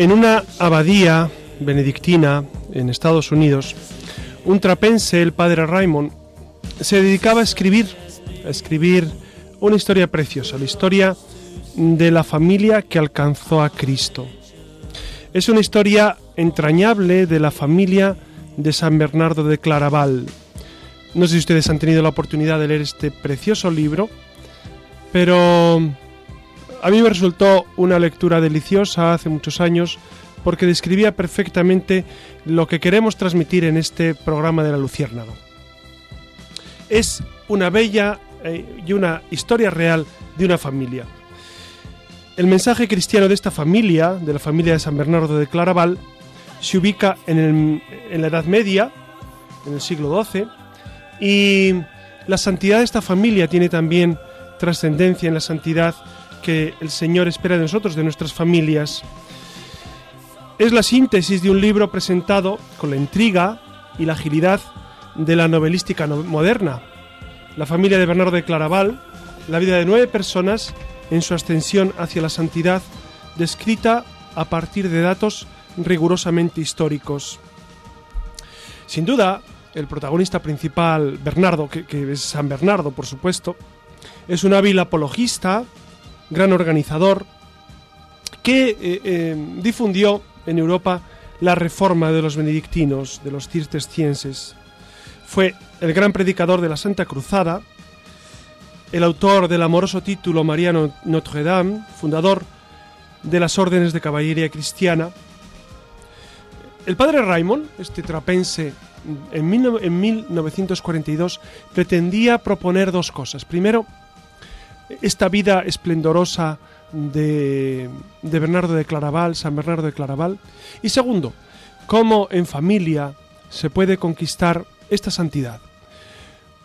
En una abadía benedictina en Estados Unidos, un trapense, el padre Raymond, se dedicaba a escribir, a escribir una historia preciosa, la historia de la familia que alcanzó a Cristo. Es una historia entrañable de la familia de San Bernardo de Claraval. No sé si ustedes han tenido la oportunidad de leer este precioso libro, pero a mí me resultó una lectura deliciosa hace muchos años porque describía perfectamente lo que queremos transmitir en este programa de la Luciérnaga. Es una bella eh, y una historia real de una familia. El mensaje cristiano de esta familia, de la familia de San Bernardo de Claraval, se ubica en, en la Edad Media, en el siglo XII, y la santidad de esta familia tiene también trascendencia en la santidad que el Señor espera de nosotros, de nuestras familias. Es la síntesis de un libro presentado con la intriga y la agilidad de la novelística moderna. La familia de Bernardo de Claraval, la vida de nueve personas en su ascensión hacia la santidad, descrita a partir de datos rigurosamente históricos. Sin duda, el protagonista principal, Bernardo, que, que es San Bernardo, por supuesto, es un hábil apologista, gran organizador, que eh, eh, difundió en Europa la reforma de los benedictinos, de los cistercienses. Fue el gran predicador de la Santa Cruzada, el autor del amoroso título Mariano Notre Dame, fundador de las órdenes de caballería cristiana. El padre Raymond, este trapense, en, en 1942 pretendía proponer dos cosas. Primero, esta vida esplendorosa de, Bernardo de Claraval, San Bernardo de Claraval. Y segundo, cómo en familia se puede conquistar esta santidad.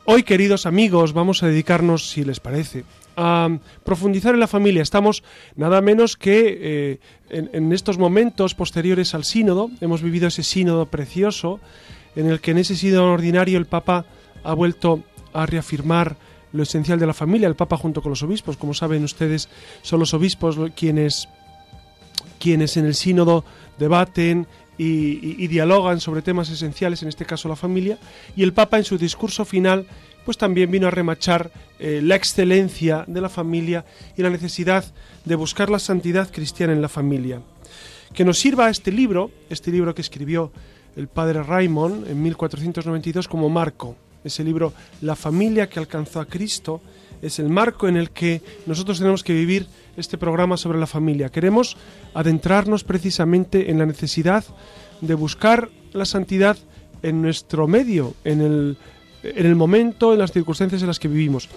Hoy, queridos amigos, vamos a dedicarnos, si les parece, a profundizar en la familia. Estamos nada menos que eh, en, en, estos momentos posteriores al sínodo. Hemos vivido ese sínodo precioso en el que en ese sínodo ordinario el Papa ha vuelto a reafirmar lo esencial de la familia, el Papa junto con los obispos. Como saben ustedes, son los obispos quienes, quienes en el sínodo debaten y, dialogan sobre temas esenciales, en este caso la familia, y el Papa en su discurso final pues también vino a remachar eh, la excelencia de la familia y la necesidad de buscar la santidad cristiana en la familia. Que nos sirva este libro, este libro que escribió el padre Raymond en 1492 como marco, ese libro La familia que alcanzó a Cristo, es el marco en el que nosotros tenemos que vivir este programa sobre la familia. Queremos adentrarnos precisamente en la necesidad de buscar la santidad en nuestro medio, en el, en el momento, en las circunstancias en las que vivimos.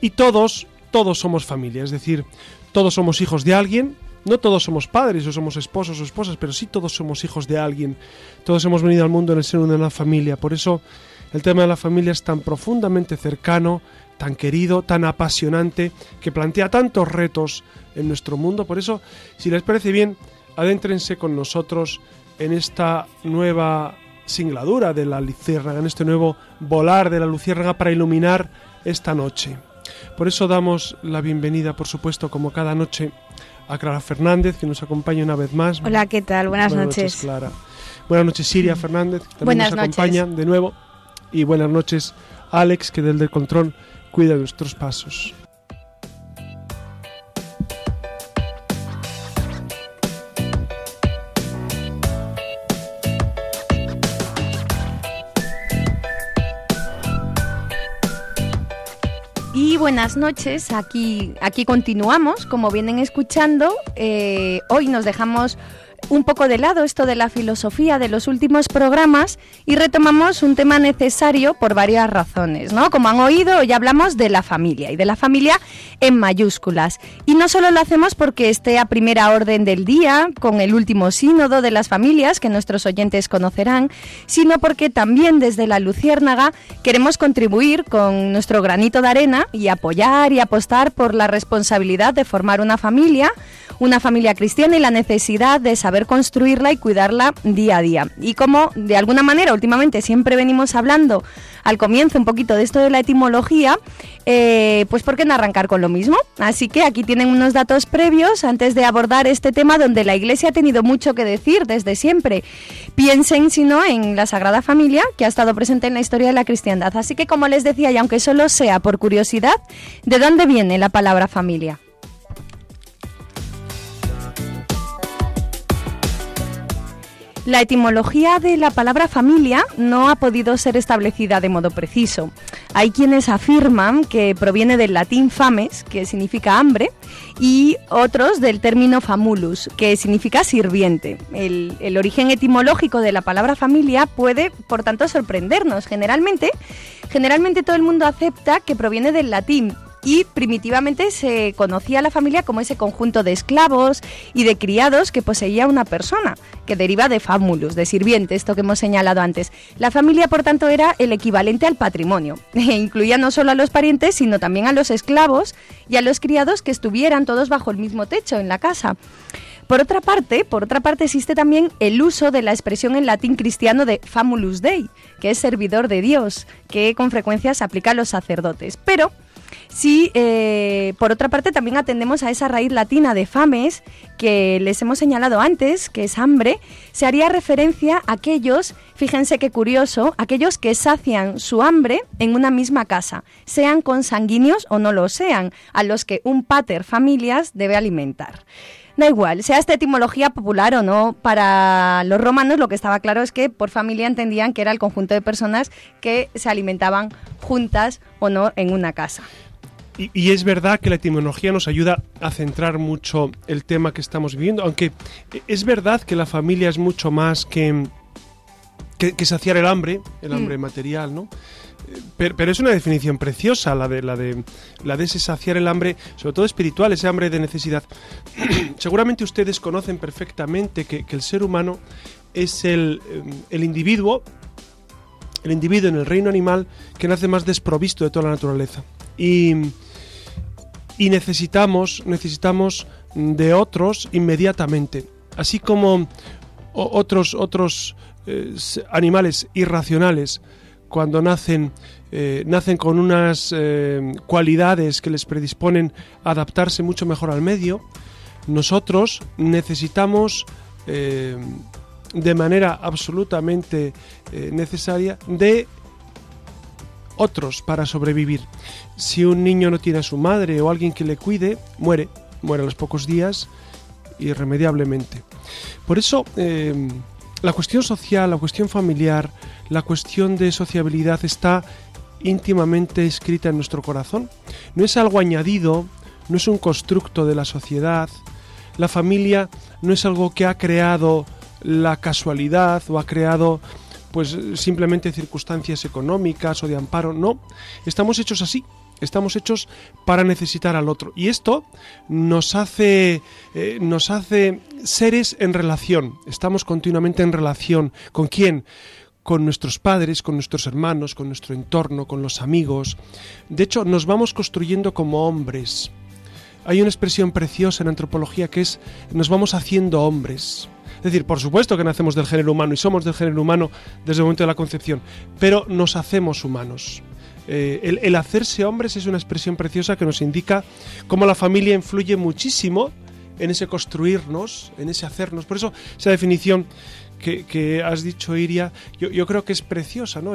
Y todos, todos somos familia, es decir, todos somos hijos de alguien, no todos somos padres o somos esposos o esposas, pero sí todos somos hijos de alguien. Todos hemos venido al mundo en el seno de una familia. Por eso el tema de la familia es tan profundamente cercano, tan querido, tan apasionante, que plantea tantos retos en nuestro mundo. Por eso, si les parece bien, adéntrense con nosotros en esta nueva singladura de la luciérnaga, en este nuevo volar de la luciérnaga para iluminar esta noche. Por eso damos la bienvenida, por supuesto, como cada noche, a Clara Fernández, que nos acompaña una vez más. Hola, ¿qué tal? Buenas, Buenas noches. Clara. Buenas noches, Siria Fernández, que también Buenas nos acompaña de nuevo y buenas noches Alex, que del control cuida nuestros pasos. Y buenas noches, aquí, aquí continuamos, como vienen escuchando, eh, hoy nos dejamos un poco de lado esto de la filosofía de los últimos programas y retomamos un tema necesario por varias razones, ¿no? Como han oído, hoy hablamos de la familia y de la familia en mayúsculas. Y no solo lo hacemos porque esté a primera orden del día con el último sínodo de las familias que nuestros oyentes conocerán, sino porque también desde la Luciérnaga queremos contribuir con nuestro granito de arena y apoyar y apostar por la responsabilidad de formar una familia, una familia cristiana y la necesidad de saber construirla y cuidarla día a día. Y como de alguna manera últimamente siempre venimos hablando al comienzo un poquito de esto de la etimología, eh, pues ¿por qué no arrancar con lo mismo? Así que aquí tienen unos datos previos antes de abordar este tema donde la Iglesia ha tenido mucho que decir desde siempre. Piensen, si no, en la Sagrada Familia que ha estado presente en la historia de la cristiandad. Así que, como les decía, y aunque solo sea por curiosidad, ¿de dónde viene la palabra familia? La etimología de la palabra familia no ha podido ser establecida de modo preciso. Hay quienes afirman que proviene del latín fames, que significa hambre, y otros del término famulus, que significa sirviente. El, el origen etimológico de la palabra familia puede, por tanto, sorprendernos. Generalmente, generalmente todo el mundo acepta que proviene del latín, y primitivamente se conocía a la familia como ese conjunto de esclavos y de criados que poseía una persona, que deriva de famulus, de sirviente, esto que hemos señalado antes. La familia, por tanto, era el equivalente al patrimonio. Incluía no solo a los parientes, sino también a los esclavos y a los criados que estuvieran todos bajo el mismo techo en la casa. Por otra parte, por otra parte existe también el uso de la expresión en latín cristiano de famulus dei, que es servidor de Dios, que con frecuencia se aplica a los sacerdotes. Pero Sí, eh, por otra parte también atendemos a esa raíz latina de fames que les hemos señalado antes, que es hambre, se haría referencia a aquellos, fíjense qué curioso, aquellos que sacian su hambre en una misma casa, sean consanguíneos o no lo sean, a los que un pater familias debe alimentar. Da igual, sea esta etimología popular o no, para los romanos lo que estaba claro es que por familia entendían que era el conjunto de personas que se alimentaban juntas o no en una casa. Y, es verdad que la etimología nos ayuda a centrar mucho el tema que estamos viviendo, aunque es verdad que la familia es mucho más que, que, saciar el hambre, el mm. hambre material, ¿no? Pero, es una definición preciosa la de, la, de, la de ese saciar el hambre, sobre todo espiritual, ese hambre de necesidad. Seguramente ustedes conocen perfectamente que, el ser humano es el, el individuo, el individuo en el reino animal que nace más desprovisto de toda la naturaleza. Y, y necesitamos, necesitamos de otros inmediatamente. Así como otros, otros eh, animales irracionales, cuando nacen, eh, nacen con unas eh, cualidades que les predisponen a adaptarse mucho mejor al medio, nosotros necesitamos de manera absolutamente necesaria de otros para sobrevivir. Si un niño no tiene a su madre o alguien que le cuide, muere, muere a los pocos días irremediablemente. Por eso, la cuestión social, la cuestión familiar, la cuestión de sociabilidad está íntimamente escrita en nuestro corazón. No es algo añadido, no es un constructo de la sociedad. La familia no es algo que ha creado la casualidad o ha creado pues simplemente circunstancias económicas o de amparo, no, estamos hechos así, estamos hechos para necesitar al otro y esto nos hace eh, nos hace seres en relación, estamos continuamente en relación con quién con nuestros padres, con nuestros hermanos, con nuestro entorno, con los amigos. De hecho, nos vamos construyendo como hombres. Hay una expresión preciosa en antropología que es nos vamos haciendo hombres. Es decir, por supuesto que nacemos del género humano y somos del género humano desde el momento de la concepción, pero nos hacemos humanos. Eh, el, hacerse hombres es una expresión preciosa que nos indica cómo la familia influye muchísimo en ese construirnos, en ese hacernos. Por eso esa definición que, has dicho, Iria, yo, creo que es preciosa, ¿no?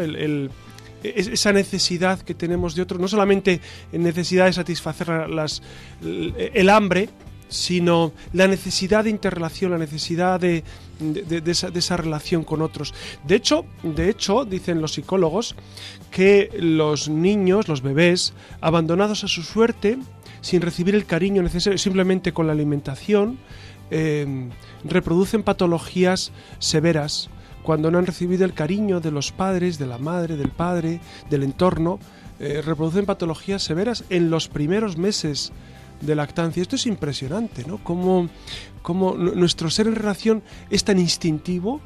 esa necesidad que tenemos de otro, no solamente necesidad de satisfacer las, el hambre, sino la necesidad de interrelación, la necesidad de, esa, relación con otros. De hecho, de hecho, dicen los psicólogos que los niños, los bebés, abandonados a su suerte, sin recibir el cariño necesario, simplemente con la alimentación, eh, reproducen patologías severas cuando no han recibido el cariño de los padres, de la madre, del padre, del entorno, eh, reproducen patologías severas en los primeros meses de lactancia. Esto es impresionante, ¿no? Cómo, cómo nuestro ser en relación es tan instintivo,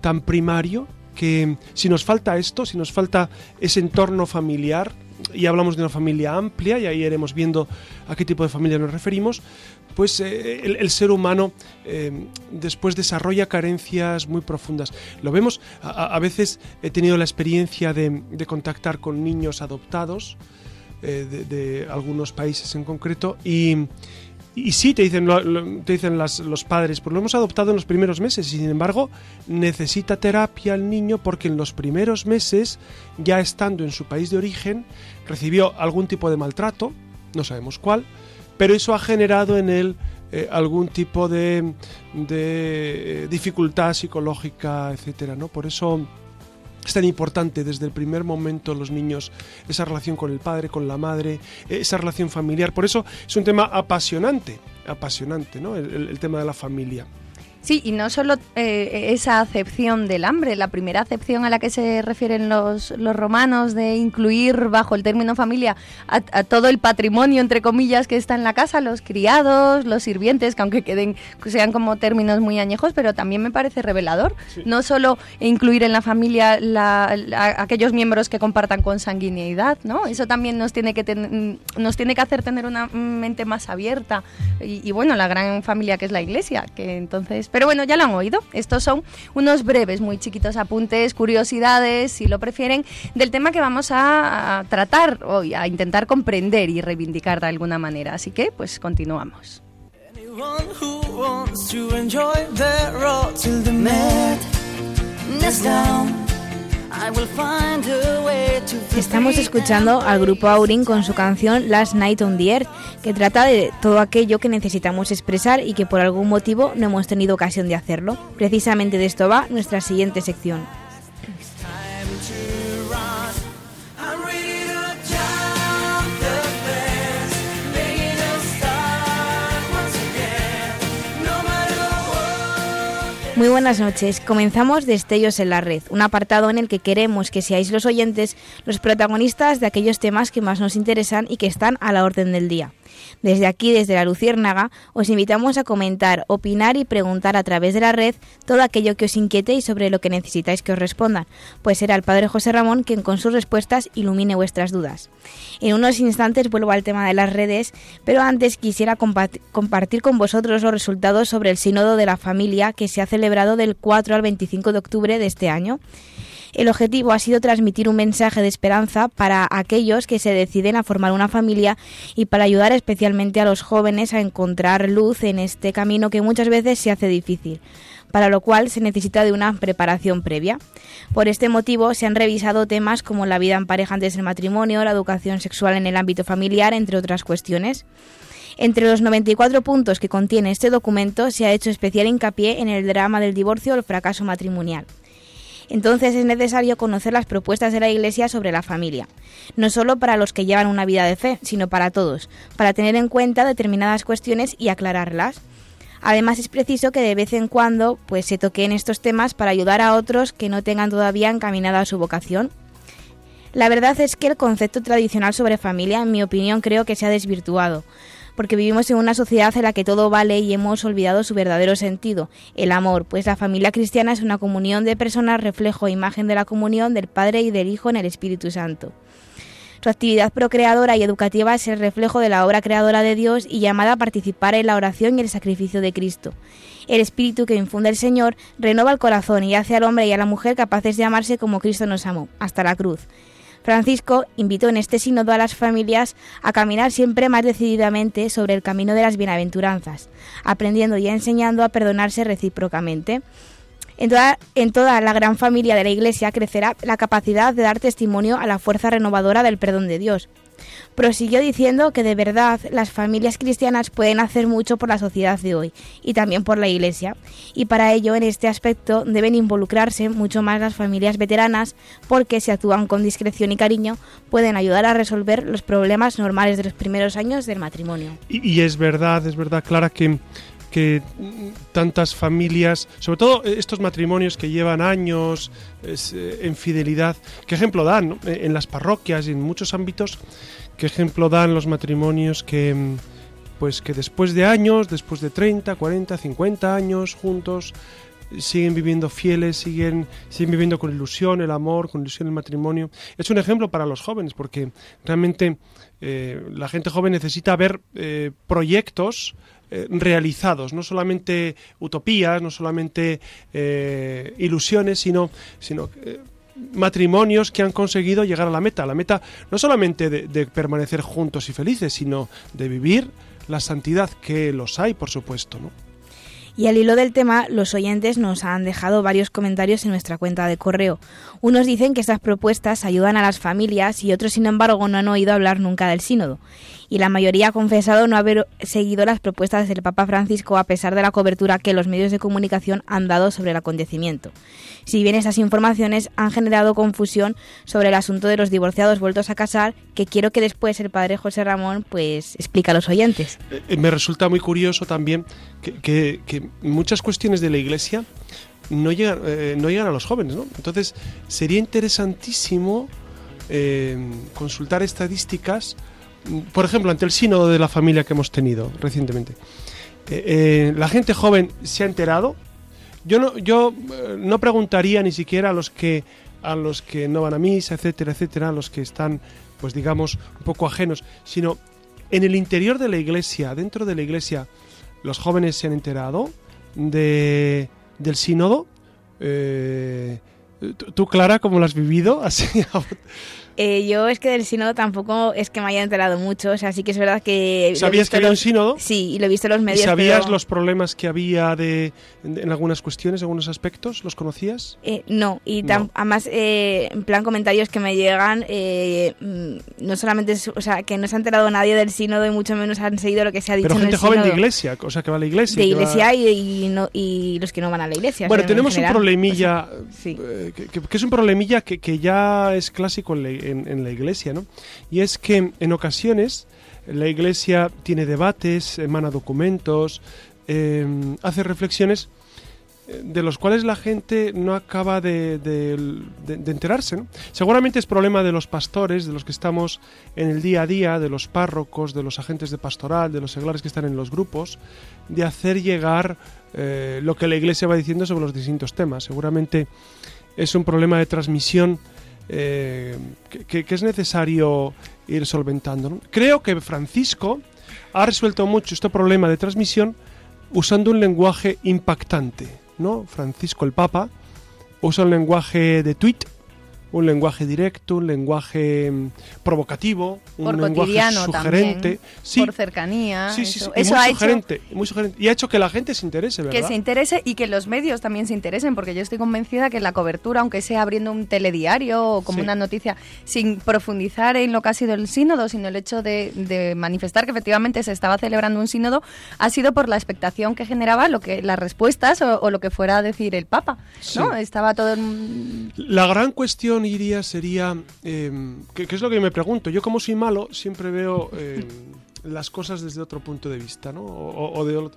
tan primario, que si nos falta esto, si nos falta ese entorno familiar, y hablamos de una familia amplia, y ahí iremos viendo a qué tipo de familia nos referimos, pues eh, el, ser humano eh, después desarrolla carencias muy profundas. Lo vemos, a, veces he tenido la experiencia de, contactar con niños adoptados eh, de, algunos países en concreto y, y sí, te dicen, te dicen los padres, pues lo hemos adoptado en los primeros meses y sin embargo necesita terapia el niño porque en los primeros meses, ya estando en su país de origen, recibió algún tipo de maltrato, no sabemos cuál, pero eso ha generado en él eh, algún tipo de, de, eh, dificultad psicológica, etcétera, ¿no? Por eso es tan importante desde el primer momento los niños esa relación con el padre, con la madre, esa relación familiar. Por eso es un tema apasionante, apasionante, ¿no? el tema de la familia. Sí, y no solo eh, esa acepción del hambre, la primera acepción a la que se refieren los, los romanos de incluir bajo el término familia a, todo el patrimonio, entre comillas, que está en la casa, los criados, los sirvientes, que aunque queden, sean como términos muy añejos, pero también me parece revelador. No solo incluir en la familia aquellos miembros que compartan consanguineidad, ¿no? Eso también nos tiene que, nos tiene que hacer tener una mente más abierta. Y, y bueno, la gran familia que es la iglesia, que entonces pero bueno, ya lo han oído. Estos son unos breves, muy chiquitos apuntes, curiosidades, si lo prefieren, del tema que vamos a, tratar hoy, a intentar comprender y reivindicar de alguna manera. Así que, pues continuamos. Estamos escuchando al grupo Aurin con su canción Last Night on the Earth, que trata de todo aquello que necesitamos expresar y que por algún motivo no hemos tenido ocasión de hacerlo. Precisamente de esto va nuestra siguiente sección. Muy buenas noches. Comenzamos Destellos en la Red, un apartado en el que queremos que seáis los oyentes los protagonistas de aquellos temas que más nos interesan y que están a la orden del día. Desde aquí, desde la Luciérnaga, os invitamos a comentar, opinar y preguntar a través de la red todo aquello que os inquiete y sobre lo que necesitáis que os respondan, pues será el Padre José Ramón quien con sus respuestas ilumine vuestras dudas. En unos instantes vuelvo al tema de las redes, pero antes quisiera compartir con vosotros los resultados sobre el Sínodo de la Familia que se ha celebrado del 4 al 25 de octubre de este año. El objetivo ha sido transmitir un mensaje de esperanza para aquellos que se deciden a formar una familia y para ayudar especialmente a los jóvenes a encontrar luz en este camino que muchas veces se hace difícil para lo cual se necesita de una preparación previa. Por este motivo se han revisado temas como la vida en pareja antes del matrimonio, la educación sexual en el ámbito familiar, entre otras cuestiones. Entre los 94 puntos que contiene este documento se ha hecho especial hincapié en el drama del divorcio o el fracaso matrimonial. Entonces es necesario conocer las propuestas de la Iglesia sobre la familia, no solo para los que llevan una vida de fe, sino para todos, para tener en cuenta determinadas cuestiones y aclararlas. Además es preciso que de vez en cuando pues se toquen estos temas para ayudar a otros que no tengan todavía encaminada su vocación. La verdad es que el concepto tradicional sobre familia, en mi opinión, creo que se ha desvirtuado porque vivimos en una sociedad en la que todo vale y hemos olvidado su verdadero sentido, el amor, pues la familia cristiana es una comunión de personas reflejo e imagen de la comunión del Padre y del Hijo en el Espíritu Santo. Su actividad procreadora y educativa es el reflejo de la obra creadora de Dios y llamada a participar en la oración y el sacrificio de Cristo. El espíritu que infunde el Señor renova el corazón y hace al hombre y a la mujer capaces de amarse como Cristo nos amó, hasta la cruz. Francisco invitó en este sínodo a las familias a caminar siempre más decididamente sobre el camino de las bienaventuranzas, aprendiendo y enseñando a perdonarse recíprocamente. En toda, en toda, la gran familia de la Iglesia crecerá la capacidad de dar testimonio a la fuerza renovadora del perdón de Dios, Prosiguió diciendo que de verdad las familias cristianas pueden hacer mucho por la sociedad de hoy y también por la Iglesia, y para ello en este aspecto deben involucrarse mucho más las familias veteranas porque si actúan con discreción y cariño pueden ayudar a resolver los problemas normales de los primeros años del matrimonio. Y, es verdad, es verdad, Clara, que que tantas familias, sobre todo estos matrimonios que llevan años eh, en fidelidad, qué ejemplo dan en las parroquias y en muchos ámbitos, qué ejemplo dan los matrimonios que pues que después de años, después de 30, 40, 50 años juntos, siguen viviendo fieles, siguen, siguen viviendo con ilusión el amor, con ilusión el matrimonio. Es un ejemplo para los jóvenes, porque realmente eh, la gente joven necesita ver eh, proyectos eh, realizados, no solamente utopías, no solamente ilusiones, sino, sino matrimonios que han conseguido llegar a la meta. La meta no solamente de, permanecer juntos y felices, sino de vivir la santidad, que los hay, por supuesto, ¿no? Y al hilo del tema, los oyentes nos han dejado varios comentarios en nuestra cuenta de correo. Unos dicen que estas propuestas ayudan a las familias y otros, sin embargo, no han oído hablar nunca del sínodo y la mayoría ha confesado no haber seguido las propuestas del Papa Francisco a pesar de la cobertura que los medios de comunicación han dado sobre el acontecimiento. Si bien esas informaciones han generado confusión sobre el asunto de los divorciados vueltos a casar, que quiero que después el padre José Ramón pues explique a los oyentes. Eh, eh, me resulta muy curioso también que, muchas cuestiones de la Iglesia no llegan, eh, no llegan a los jóvenes, ¿no? Entonces sería interesantísimo consultar estadísticas por ejemplo, ante el sínodo de la familia que hemos tenido recientemente, eh, eh, la gente joven se ha enterado. Yo no, yo eh, no preguntaría ni siquiera a los que a los que no van a misa, etcétera, etcétera, a los que están, pues digamos, un poco ajenos, sino en el interior de la iglesia, dentro de la iglesia, los jóvenes se han enterado de, del sínodo. ¿Tú, Clara, cómo lo has vivido? Así, eh, yo es que del sínodo tampoco es que me haya enterado mucho, o sea, sí que es verdad que... ¿Sabías que había un sínodo? Sí, y lo he visto en los medios. ¿Y sabías los problemas que había de, en algunas cuestiones, en algunos aspectos? ¿Los conocías? Eh, no, y además, eh, en plan comentarios que me llegan, mm, no solamente, o sea, que no se ha enterado nadie del sínodo y mucho menos han seguido lo que se ha dicho Pero gente en joven de iglesia, o sea, que va a la iglesia. De iglesia y, no, y los que no van a la iglesia. Bueno, tenemos un problemilla, que, es un problemilla que, que ya es clásico en la en, la Iglesia, ¿no? Y es que en ocasiones la Iglesia tiene debates, emana documentos, em, hace reflexiones eh, de los cuales la gente no acaba de, enterarse. ¿no? Seguramente es problema de los pastores, de los que estamos en el día a día, de los párrocos, de los agentes de pastoral, de los seglares que están en los grupos, de hacer llegar eh, lo que la Iglesia va diciendo sobre los distintos temas. Seguramente es un problema de transmisión eh, que, es necesario ir solventando. Creo que Francisco ha resuelto mucho este problema de transmisión usando un lenguaje impactante. ¿no? Francisco el Papa usa un lenguaje de tweet un lenguaje directo, un lenguaje mm, provocativo, un lenguaje sugerente, por cercanía. Sí, sí, eso, muy, ha sugerente, hecho, muy sugerente. Y ha hecho que la gente se interese, ¿verdad? Que se interese y que los medios también se interesen, porque yo estoy convencida que la cobertura, aunque sea abriendo un telediario o como una noticia, sin profundizar en lo que ha sido el sínodo, sino el hecho de, manifestar que efectivamente se estaba celebrando un sínodo, ha sido por la expectación que generaba lo que las respuestas o, lo que fuera a decir el Papa. ¿no? Estaba todo. La gran cuestión iría sería, ¿qué, es lo que me pregunto? Yo como soy malo siempre veo em, las cosas desde otro punto de vista, ¿no? O, de,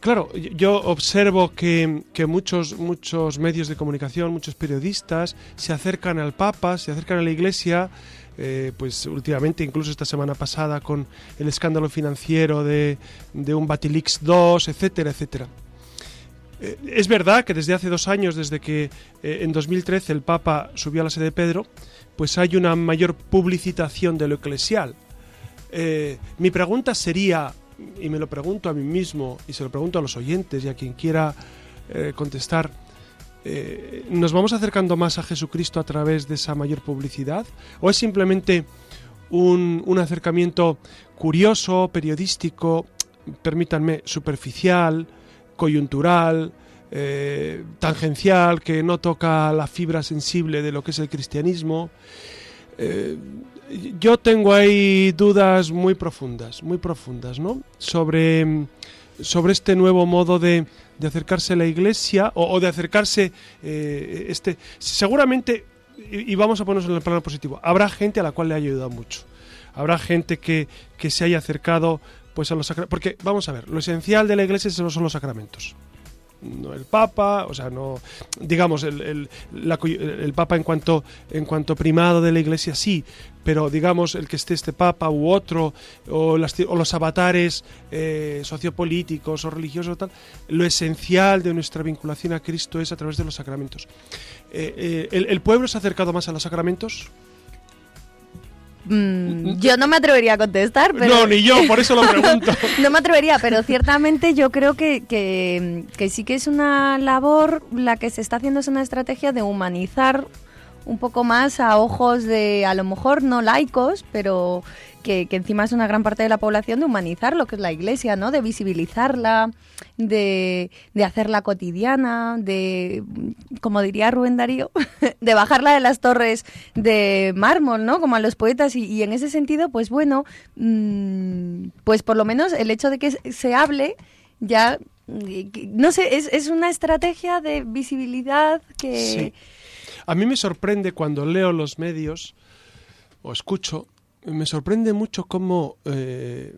claro, yo observo que, muchos, muchos medios de comunicación, muchos periodistas se acercan al Papa, se acercan a la Iglesia, eh, pues últimamente, incluso esta semana pasada, con el escándalo financiero de, de un Batilix 2, etcétera, etcétera. Eh, es verdad que desde hace dos años, desde que eh, en 2013 el Papa subió a la sede de Pedro, pues hay una mayor publicitación de lo eclesial. Eh, mi pregunta sería, y me lo pregunto a mí mismo, y se lo pregunto a los oyentes y a quien quiera contestar, ¿nos vamos acercando más a Jesucristo a través de esa mayor publicidad? ¿O es simplemente un, un acercamiento curioso, periodístico, permítanme, superficial, coyuntural, eh, tangencial, que no toca la fibra sensible de lo que es el cristianismo. Eh, yo tengo ahí dudas muy profundas, muy profundas, ¿no? Sobre, sobre este nuevo modo de, de acercarse a la iglesia o, de acercarse eh, este seguramente y, vamos a ponernos en el plano positivo habrá gente a la cual le haya ayudado mucho habrá gente que, que se haya acercado pues a los sacra- porque vamos a ver, lo esencial de la iglesia son son los sacramentos. No el Papa, o sea, no digamos el, el, el Papa en cuanto en cuanto primado de la iglesia sí, pero digamos el que esté este Papa u otro o, las o los avatares eh, sociopolíticos o religiosos tal, lo esencial de nuestra vinculación a Cristo es a través de los sacramentos. Eh, eh, el pueblo se ha acercado más a los sacramentos? Mm, yo no me atrevería a contestar, pero... No, ni yo, por eso lo pregunto. No me atrevería, pero ciertamente yo creo que, que, que sí que es una labor, la que se está haciendo es una estrategia de humanizar un poco más a ojos de, a lo mejor no laicos, pero que, encima es una gran parte de la población, de humanizar lo que es la iglesia, ¿no? De visibilizarla, de, de hacerla cotidiana, de, como diría Rubén Darío, de bajarla de las torres de mármol, ¿no? Como a los poetas. Y, en ese sentido, pues bueno, mm, pues por lo menos el hecho de que se hable ya, mm, no sé, es, es una estrategia de visibilidad que... Sí. A mí me sorprende cuando leo los medios o escucho, me sorprende mucho cómo eh,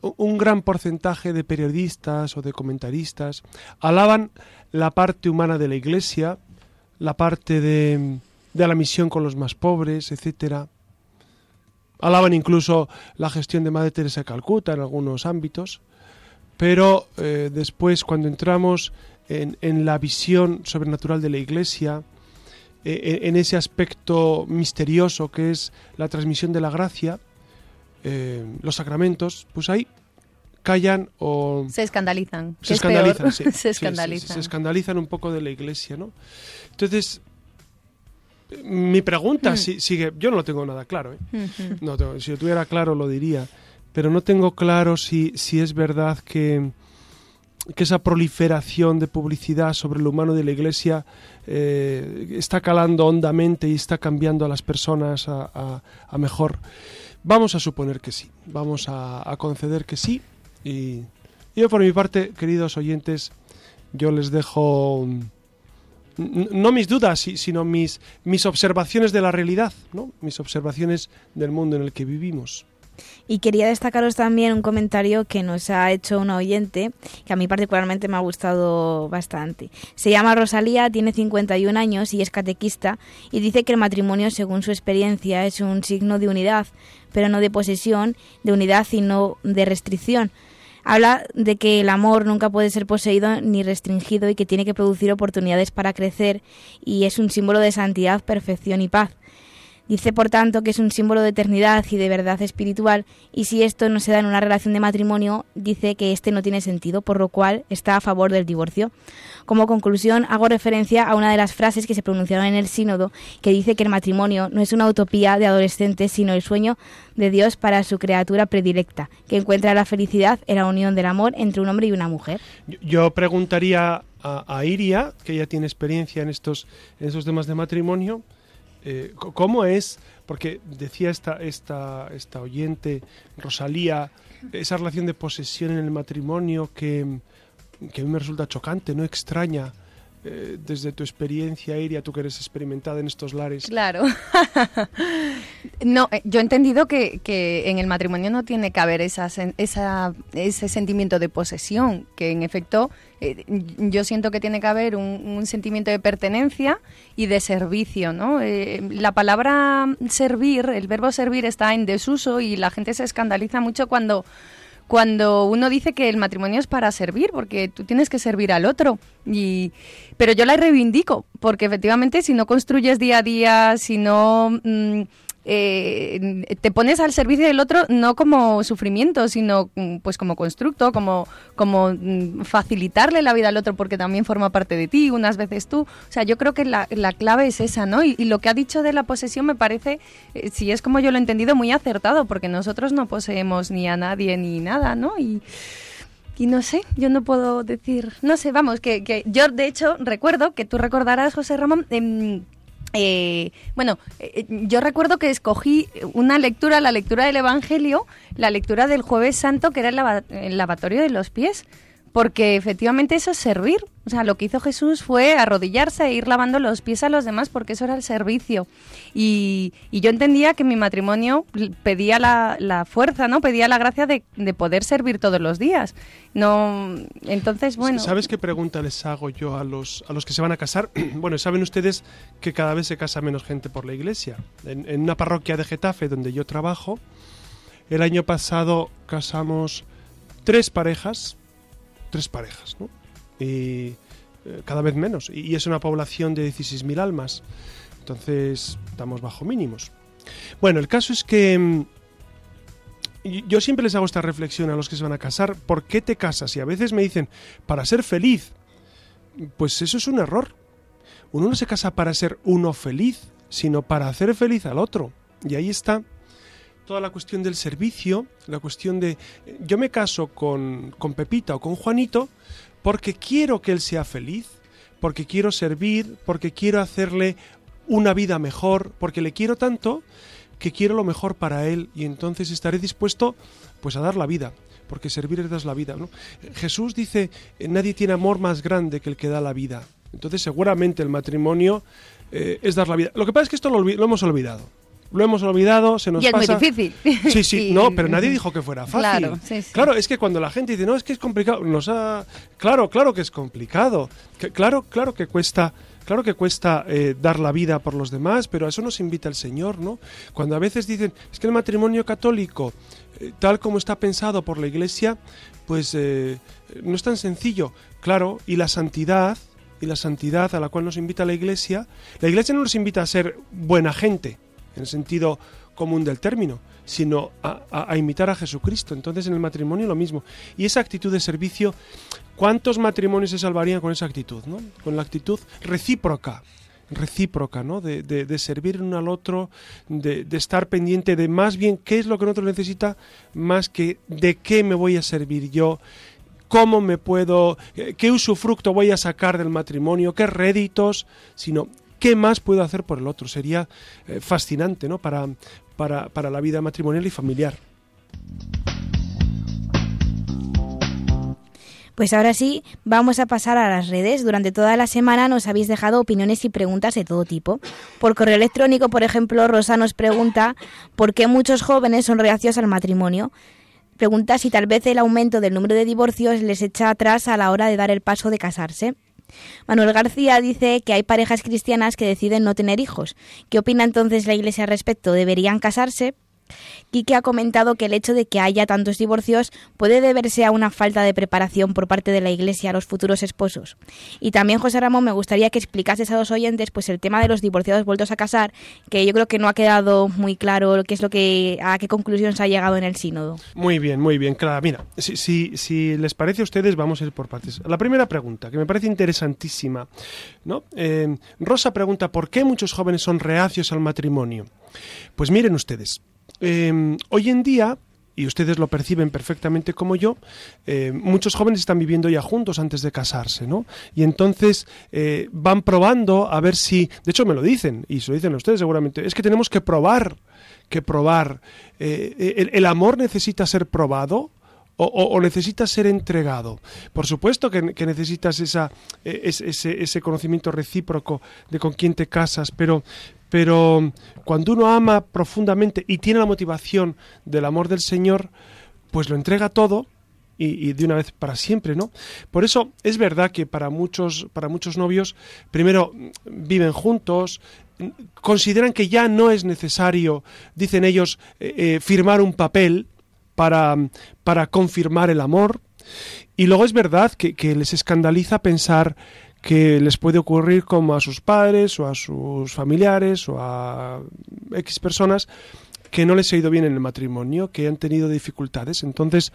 un gran porcentaje de periodistas o de comentaristas alaban la parte humana de la Iglesia, la parte de, de la misión con los más pobres, etcétera. Alaban incluso la gestión de Madre Teresa de Calcuta en algunos ámbitos, pero eh, después cuando entramos en, en la visión sobrenatural de la Iglesia, eh, en ese aspecto misterioso que es la transmisión de la gracia, eh, los sacramentos, pues ahí callan o Se escandalizan. se escandalizan. Sí, se sí, escandalizan. se escandalizan un poco de la iglesia, ¿no? Entonces, mi pregunta Mm. si- sigue, yo no lo tengo nada claro, ¿eh? No tengo- si lo tuviera claro lo diría, pero no tengo claro si, si es verdad que, que esa proliferación de publicidad sobre lo humano de la Iglesia eh, está calando hondamente y está cambiando a las personas a, mejor. Vamos a suponer que sí, vamos a, a conceder que sí. Y yo por mi parte, queridos oyentes, yo les dejo mm, no mis dudas, si- sino mis, mis observaciones de la realidad, ¿no? mis observaciones del mundo en el que vivimos. Y quería destacaros también un comentario que nos ha hecho una oyente, que a mí particularmente me ha gustado bastante. Se llama Rosalía, tiene 51 años y es catequista, y dice que el matrimonio, según su experiencia, es un signo de unidad, pero no de posesión, de unidad y no de restricción. Habla de que el amor nunca puede ser poseído ni restringido y que tiene que producir oportunidades para crecer y es un símbolo de santidad, perfección y paz. Dice, por tanto, que es un símbolo de eternidad y de verdad espiritual, y si esto no se da en una relación de matrimonio, dice que este no tiene sentido, por lo cual está a favor del divorcio. Como conclusión, hago referencia a una de las frases que se pronunciaron en el sínodo, que dice que el matrimonio no es una utopía de adolescentes, sino el sueño de Dios para su criatura predilecta, que encuentra la felicidad en la unión del amor entre un hombre y una mujer. Yo- preguntaría a, a Iria, que ya tiene experiencia en estos, en estos temas de matrimonio, eh, ¿cómo es? Porque decía esta, esta, esta oyente, Rosalía, esa relación de posesión en el matrimonio que, que a mí me resulta chocante, no extraña. Eh, desde tu experiencia, Iria, tú que eres experimentada en estos lares, Claro. no, eh, yo he entendido que, que en el matrimonio no tiene que haber esa, ese sentimiento de posesión, que en efecto eh, yo siento que tiene que haber un, sentimiento de pertenencia y de servicio, ¿no? La palabra servir, el verbo servir está en desuso y la gente se escandaliza mucho cuando cuando uno dice que el matrimonio es para servir, porque tú tienes que servir al otro. Y, pero yo la reivindico, porque efectivamente si no construyes día a día, si no mm, eh, te pones al servicio del otro, no como sufrimiento, sino mm, pues como constructo, como, como mm, facilitarle la vida al otro, porque también forma parte de ti, unas veces tú. O sea, yo creo que la, la clave es esa, ¿no? Y, lo que ha dicho de la posesión me parece, eh, si es como yo lo he entendido, muy acertado, porque nosotros no poseemos ni a nadie ni nada, ¿no? Y, y no sé, yo no puedo decir, no sé, vamos, que, que yo de hecho recuerdo que tú recordarás, José Ramón, em, eh, bueno, eh, yo recuerdo que escogí una lectura, la lectura del Evangelio, la lectura del Jueves Santo, que era el, el lavatorio de los pies, porque efectivamente eso es servir. O sea, lo que hizo Jesús fue arrodillarse e ir lavando los pies a los demás porque eso era el servicio. Y, y yo entendía que mi matrimonio pedía la, la fuerza, ¿no? Pedía la gracia de, de, poder servir todos los días. No, entonces, bueno... ¿Sabes qué pregunta les hago yo a los, a los que se van a casar? bueno, saben ustedes que cada vez se casa menos gente por la iglesia. En, en una parroquia de Getafe donde yo trabajo, el año pasado casamos tres parejas, tres parejas, ¿no? Y eh, cada vez menos. Y, es una población de 16.000 almas. Entonces, estamos bajo mínimos. Bueno, el caso es que mm, yo siempre les hago esta reflexión a los que se van a casar. ¿Por qué te casas? Y a veces me dicen, para ser feliz. Pues eso es un error. Uno no se casa para ser uno feliz, sino para hacer feliz al otro. Y ahí está toda la cuestión del servicio, la cuestión de yo me caso con, con Pepita o con Juanito porque quiero que él sea feliz, porque quiero servir, porque quiero hacerle una vida mejor, porque le quiero tanto que quiero lo mejor para él y entonces estaré dispuesto pues a dar la vida, porque servir es dar la vida. Jesús dice, nadie tiene amor más grande que el que da la vida. Entonces seguramente el matrimonio eh, es dar la vida. Lo que pasa es que esto lo hemos olvidado lo hemos olvidado, se nos y es pasa. muy difícil. Sí, sí, y... no, pero nadie dijo que fuera fácil. Claro, sí, sí. claro, es que cuando la gente dice, no, es que es complicado, nos ha... Claro, claro que es complicado. Que, claro, claro que cuesta... Claro que cuesta eh, dar la vida por los demás, pero a eso nos invita el Señor, ¿no? Cuando a veces dicen, es que el matrimonio católico, eh, tal como está pensado por la Iglesia, pues eh, no es tan sencillo. Claro, y la santidad, y la santidad a la cual nos invita la Iglesia, la Iglesia no nos invita a ser buena gente, en el sentido común del término, sino a, imitar a Jesucristo. Entonces en el matrimonio lo mismo. Y esa actitud de servicio, ¿cuántos matrimonios se salvarían con esa actitud? ¿no? Con la actitud recíproca, recíproca, ¿no? De, de, de servir uno al otro, de, de, estar pendiente de más bien qué es lo que el otro necesita, más que de qué me voy a servir yo, cómo me puedo, qué usufructo voy a sacar del matrimonio, qué réditos, sino ¿qué más puedo hacer por el otro? Sería eh, fascinante ¿no? para, para, para la vida matrimonial y familiar. Pues ahora sí, vamos a pasar a las redes. Durante toda la semana nos habéis dejado opiniones y preguntas de todo tipo. Por correo electrónico, por ejemplo, Rosa nos pregunta por qué muchos jóvenes son reacios al matrimonio. Pregunta si tal vez el aumento del número de divorcios les echa atrás a la hora de dar el paso de casarse. Manuel García dice que hay parejas cristianas que deciden no tener hijos. ¿Qué opina entonces la Iglesia al respecto? ¿Deberían casarse? Quique ha comentado que el hecho de que haya tantos divorcios puede deberse a una falta de preparación por parte de la Iglesia a los futuros esposos. Y también, José Ramón, me gustaría que explicases a los oyentes pues el tema de los divorciados vueltos a casar, que yo creo que no ha quedado muy claro qué es lo que a qué conclusión se ha llegado en el sínodo. Muy bien, muy bien, Clara. Mira, si, si, les parece a ustedes, vamos a ir por partes. La primera pregunta, que me parece interesantísima, ¿no? Eh, Rosa pregunta por qué muchos jóvenes son reacios al matrimonio. Pues miren ustedes, eh, hoy en día, y ustedes lo perciben perfectamente como yo, eh, muchos jóvenes están viviendo ya juntos antes de casarse, ¿no? Y entonces eh, van probando a ver si, de hecho me lo dicen, y se lo dicen a ustedes seguramente, es que tenemos que probar, que probar. Eh, el, el, amor necesita ser probado. O, necesitas ser entregado. Por supuesto que, necesitas esa, ese, ese, conocimiento recíproco de con quién te casas, pero, pero cuando uno ama profundamente y tiene la motivación del amor del Señor, pues lo entrega todo y, y, de una vez para siempre, ¿no? Por eso es verdad que para muchos, para muchos novios, primero viven juntos, consideran que ya no es necesario, dicen ellos, eh, eh, firmar un papel para, para confirmar el amor. Y luego es verdad que, les escandaliza pensar que les puede ocurrir como a sus padres o a sus familiares o a X personas que no les ha ido bien en el matrimonio, que han tenido dificultades. Entonces,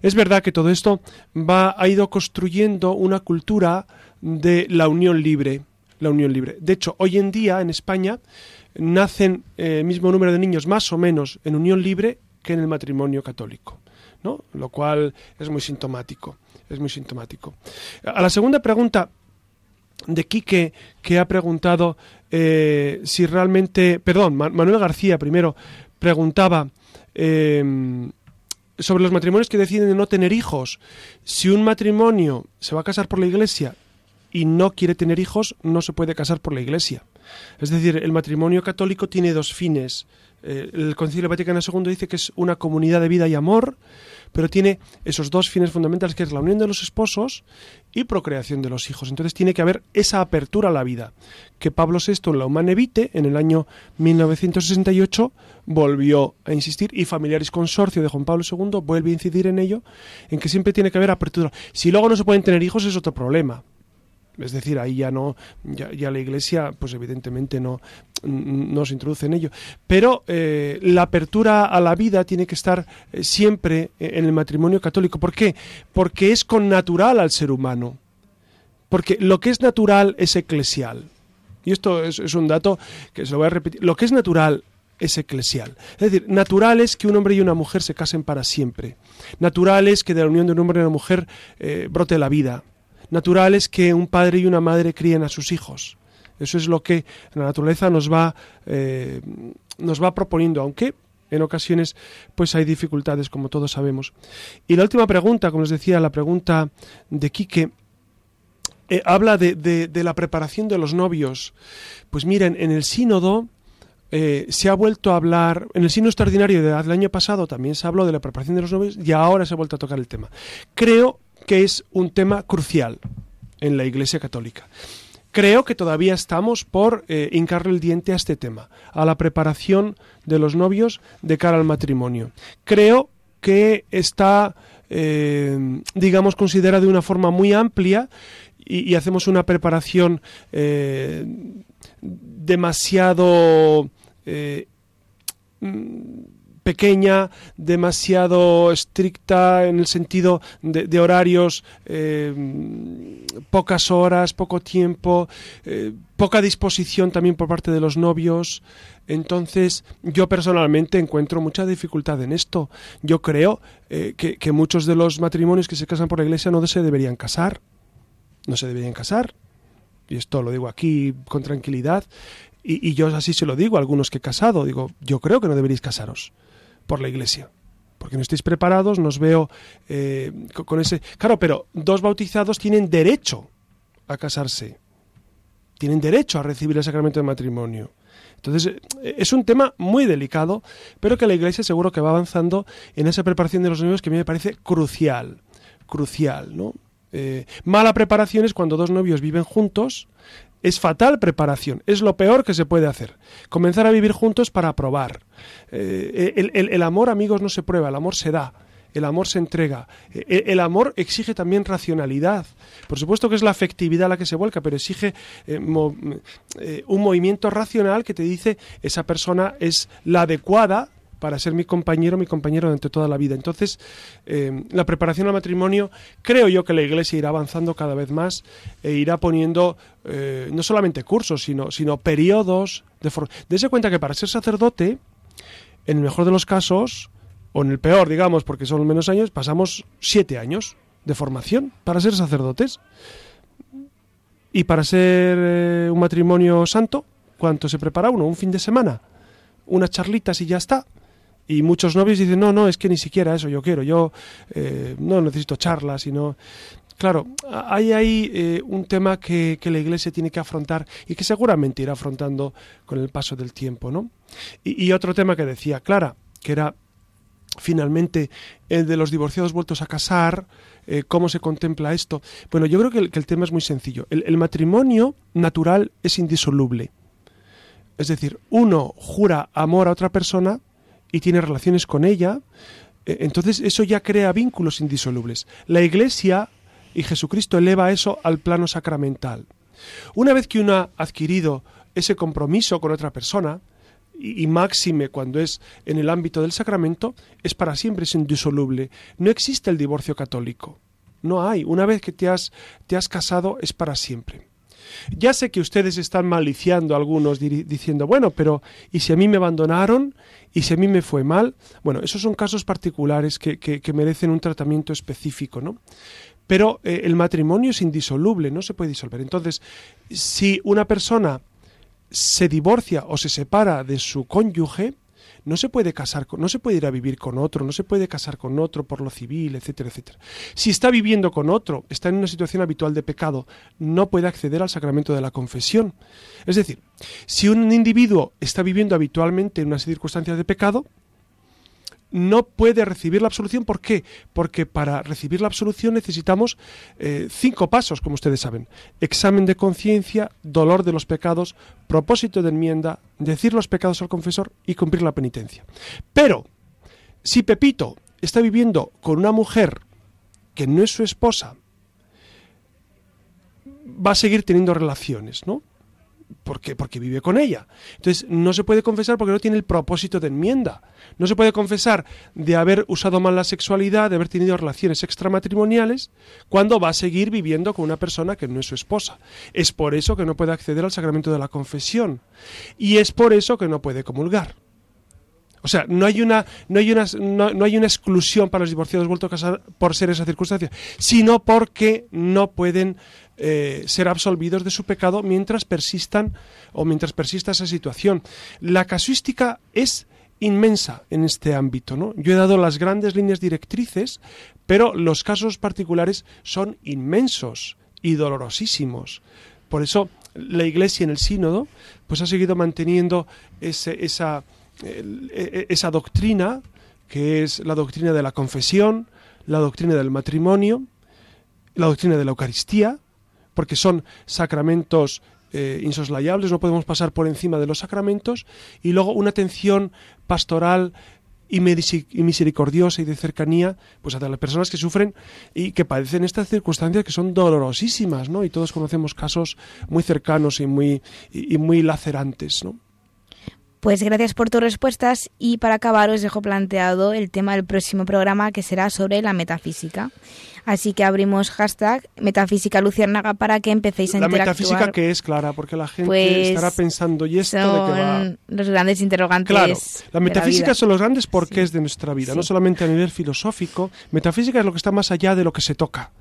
es verdad que todo esto va, ha ido construyendo una cultura de la unión libre. La unión libre. De hecho, hoy en día en España nacen el eh, mismo número de niños más o menos en unión libre que en el matrimonio católico. ¿no? Lo cual es muy sintomático. Es muy sintomático. A la segunda pregunta, de Quique que ha preguntado eh, si realmente, perdón, Manuel García primero preguntaba eh, sobre los matrimonios que deciden no tener hijos. Si un matrimonio se va a casar por la iglesia y no quiere tener hijos, no se puede casar por la iglesia. Es decir, el matrimonio católico tiene dos fines. Eh, el Concilio Vaticano II dice que es una comunidad de vida y amor, pero tiene esos dos fines fundamentales que es la unión de los esposos y procreación de los hijos. Entonces tiene que haber esa apertura a la vida, que Pablo VI en la Humane Vitae en el año 1968 volvió a insistir y Familiaris Consorcio de Juan Pablo II vuelve a incidir en ello, en que siempre tiene que haber apertura. Si luego no se pueden tener hijos es otro problema, es decir, ahí ya no, ya, la Iglesia, pues evidentemente no, no se introduce en ello. Pero eh, la apertura a la vida tiene que estar eh, siempre en el matrimonio católico. ¿Por qué? Porque es con natural al ser humano. Porque lo que es natural es eclesial. Y esto es, es un dato que se lo voy a repetir. Lo que es natural es eclesial. Es decir, natural es que un hombre y una mujer se casen para siempre. Natural es que de la unión de un hombre y una mujer eh, brote la vida natural es que un padre y una madre críen a sus hijos. Eso es lo que la naturaleza nos va, eh, nos va proponiendo, aunque en ocasiones pues hay dificultades, como todos sabemos. Y la última pregunta, como les decía, la pregunta de Quique, eh, habla de, la preparación de los novios. Pues miren, en el sínodo eh, se ha vuelto a hablar, en el sínodo extraordinario del año pasado también se habló de la preparación de los novios y ahora se ha vuelto a tocar el tema. Creo que es un tema crucial en la Iglesia Católica. Creo que todavía estamos por eh, hincarle el diente a este tema, a la preparación de los novios de cara al matrimonio. Creo que está, eh, digamos, considerada de una forma muy amplia y, hacemos una preparación eh, demasiado pequeña, demasiado estricta en el sentido de, horarios, eh, pocas horas, poco tiempo, eh, poca disposición también por parte de los novios. Entonces, yo personalmente encuentro mucha dificultad en esto. Yo creo eh, que, muchos de los matrimonios que se casan por la iglesia no se deberían casar. No se deberían casar. Y esto lo digo aquí con tranquilidad. Y, yo así se lo digo a algunos que he casado. Digo, yo creo que no deberíais casaros por la Iglesia. Porque no estáis preparados, nos veo eh, con ese... Claro, pero dos bautizados tienen derecho a casarse. Tienen derecho a recibir el sacramento de matrimonio. Entonces, eh, es un tema muy delicado, pero que la Iglesia seguro que va avanzando en esa preparación de los novios que a mí me parece crucial. Crucial, ¿no? Eh, mala preparación es cuando dos novios viven juntos, es fatal preparación, es lo peor que se puede hacer. Comenzar a vivir juntos para probar. Eh, el, amor, amigos, no se prueba, el amor se da. El amor se entrega. Eh, el, amor exige también racionalidad. Por supuesto que es la afectividad la que se vuelca, pero exige eh, un movimiento racional que te dice esa persona es la adecuada para ser mi compañero, mi compañero durante toda la vida. Entonces, la preparación al matrimonio, creo yo que la Iglesia irá avanzando cada vez más e irá poniendo no solamente cursos, sino, sino periodos de formación. Dese cuenta que para ser sacerdote, en el mejor de los casos, o en el peor, digamos, porque son menos años, pasamos siete años de formación para ser sacerdotes. Y para ser eh, un matrimonio santo, ¿cuánto se prepara uno? ¿Un fin de semana? unas charlitas y ya está. Y muchos novios dicen, no, no, es que ni siquiera eso yo quiero, yo eh, no necesito charlas, sino... Claro, hay ahí eh, un tema que, la Iglesia tiene que afrontar y que seguramente irá afrontando con el paso del tiempo, ¿no? Y, otro tema que decía Clara, que era finalmente el de los divorciados vueltos a casar, eh, cómo se contempla esto. Bueno, yo creo que el, tema es muy sencillo. el, matrimonio natural es indisoluble. Es decir, uno jura amor a otra persona y tiene relaciones con ella, eh, entonces eso ya crea vínculos indisolubles. La Iglesia y Jesucristo eleva eso al plano sacramental. Una vez que uno ha adquirido ese compromiso con otra persona, y, máxime cuando es en el ámbito del sacramento, es para siempre, es indisoluble. No existe el divorcio católico. No hay. Una vez que te has, te has casado, es para siempre. Ya sé que ustedes están maliciando algunos diciendo, bueno, pero ¿y si a mí me abandonaron? ¿Y si a mí me fue mal? Bueno, esos son casos particulares que, que, merecen un tratamiento específico, ¿no? Pero eh, el matrimonio es indisoluble, no se puede disolver. Entonces, si una persona se divorcia o se separa de su cónyuge, no se puede casar, con, no se puede ir a vivir con otro, no se puede casar con otro por lo civil, etcétera, etcétera. Si está viviendo con otro, está en una situación habitual de pecado, no puede acceder al sacramento de la confesión. Es decir, si un individuo está viviendo habitualmente en unas circunstancias de pecado, no puede recibir la absolución. ¿Por qué? Porque para recibir la absolución necesitamos eh, cinco pasos, como ustedes saben. Examen de conciencia, dolor de los pecados, propósito de enmienda, decir los pecados al confesor y cumplir la penitencia. Pero, si Pepito está viviendo con una mujer que no es su esposa, va a seguir teniendo relaciones, ¿no? Porque, porque vive con ella. Entonces, no se puede confesar porque no tiene el propósito de enmienda. No se puede confesar de haber usado mal la sexualidad, de haber tenido relaciones extramatrimoniales, cuando va a seguir viviendo con una persona que no es su esposa. Es por eso que no puede acceder al sacramento de la confesión. Y es por eso que no puede comulgar. O sea, no hay una, no hay una, no, hay una exclusión para los divorciados vueltos a casar por ser esa circunstancia, sino porque no pueden eh, ser absolvidos de su pecado mientras persistan o mientras persista esa situación. La casuística es inmensa en este ámbito, ¿no? Yo he dado las grandes líneas directrices, pero los casos particulares son inmensos y dolorosísimos. Por eso la Iglesia en el sínodo pues ha seguido manteniendo esa, e, esa doctrina que es la doctrina de la confesión, la doctrina del matrimonio, la doctrina de la Eucaristía, porque son sacramentos eh, insoslayables, no podemos pasar por encima de los sacramentos, y luego una atención pastoral y, misericordiosa y de cercanía pues a las personas que sufren y que padecen estas circunstancias que son dolorosísimas, ¿no? Y todos conocemos casos muy cercanos y muy, y muy lacerantes, ¿no? Pues gracias por tus respuestas y para acabar os dejo planteado el tema del próximo programa que será sobre la metafísica. Así que abrimos hashtag metafísica luciérnaga para que empecéis a la interactuar. La metafísica que es, Clara, porque la gente pues estará pensando, ¿y esto de qué va? los grandes interrogantes Claro, la metafísica son los grandes porqués de nuestra vida, no solamente a nivel filosófico. Metafísica es lo que está más allá de lo que se toca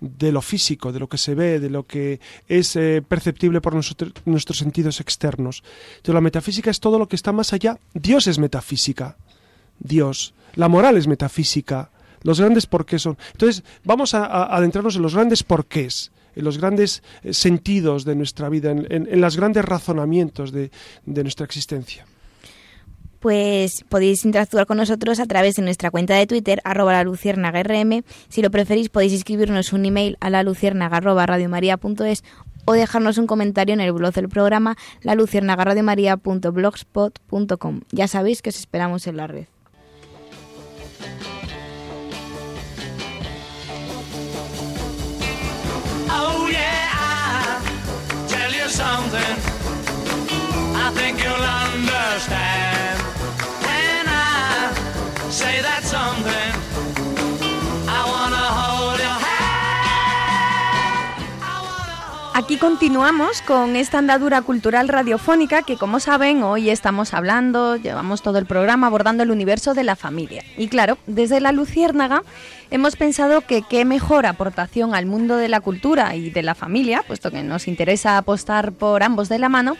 de lo físico, de lo que se ve, de lo que es eh, perceptible por nuestros sentidos externos. Entonces, la metafísica es todo lo que está más allá. Dios es metafísica. Dios. La moral es metafísica. Los grandes porqués son. Entonces, vamos a, adentrarnos en los grandes porqués, en los grandes eh, sentidos de nuestra vida, en, los grandes razonamientos de nuestra existencia pues podéis interactuar con nosotros a través de nuestra cuenta de Twitter, arroba la luciérnaga rm. Si lo preferís, podéis escribirnos un email a la luciérnaga arroba o dejarnos un comentario en el blog del programa la. Ya sabéis que os esperamos en la red. Oh, understand. Aquí continuamos con esta andadura cultural radiofónica que como saben hoy estamos hablando, llevamos todo el programa abordando el universo de la familia. Y claro, desde la Luciérnaga hemos pensado que qué mejor aportación al mundo de la cultura y de la familia, puesto que nos interesa apostar por ambos de la mano,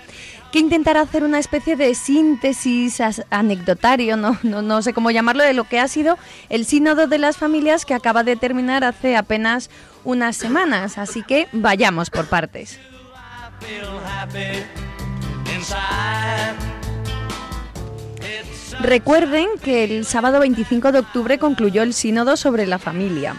que intentar hacer una especie de síntesis anecdotario, no, no, no sé cómo llamarlo, de lo que ha sido el sínodo de las familias que acaba de terminar hace apenas unas semanas. Así que vayamos por partes. Recuerden que el sábado 25 de octubre concluyó el sínodo sobre la familia.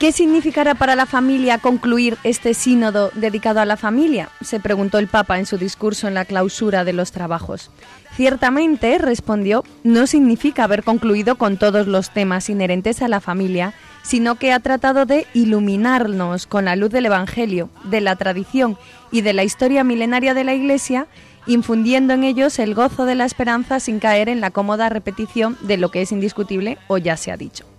¿Qué significará para la familia concluir este sínodo dedicado a la familia? Se preguntó el Papa en su discurso en la clausura de los trabajos. Ciertamente, respondió, no significa haber concluido con todos los temas inherentes a la familia, sino que ha tratado de iluminarnos con la luz del Evangelio, de la tradición y de la historia milenaria de la Iglesia, infundiendo en ellos el gozo de la esperanza sin caer en la cómoda repetición de lo que es indiscutible o ya se ha dicho.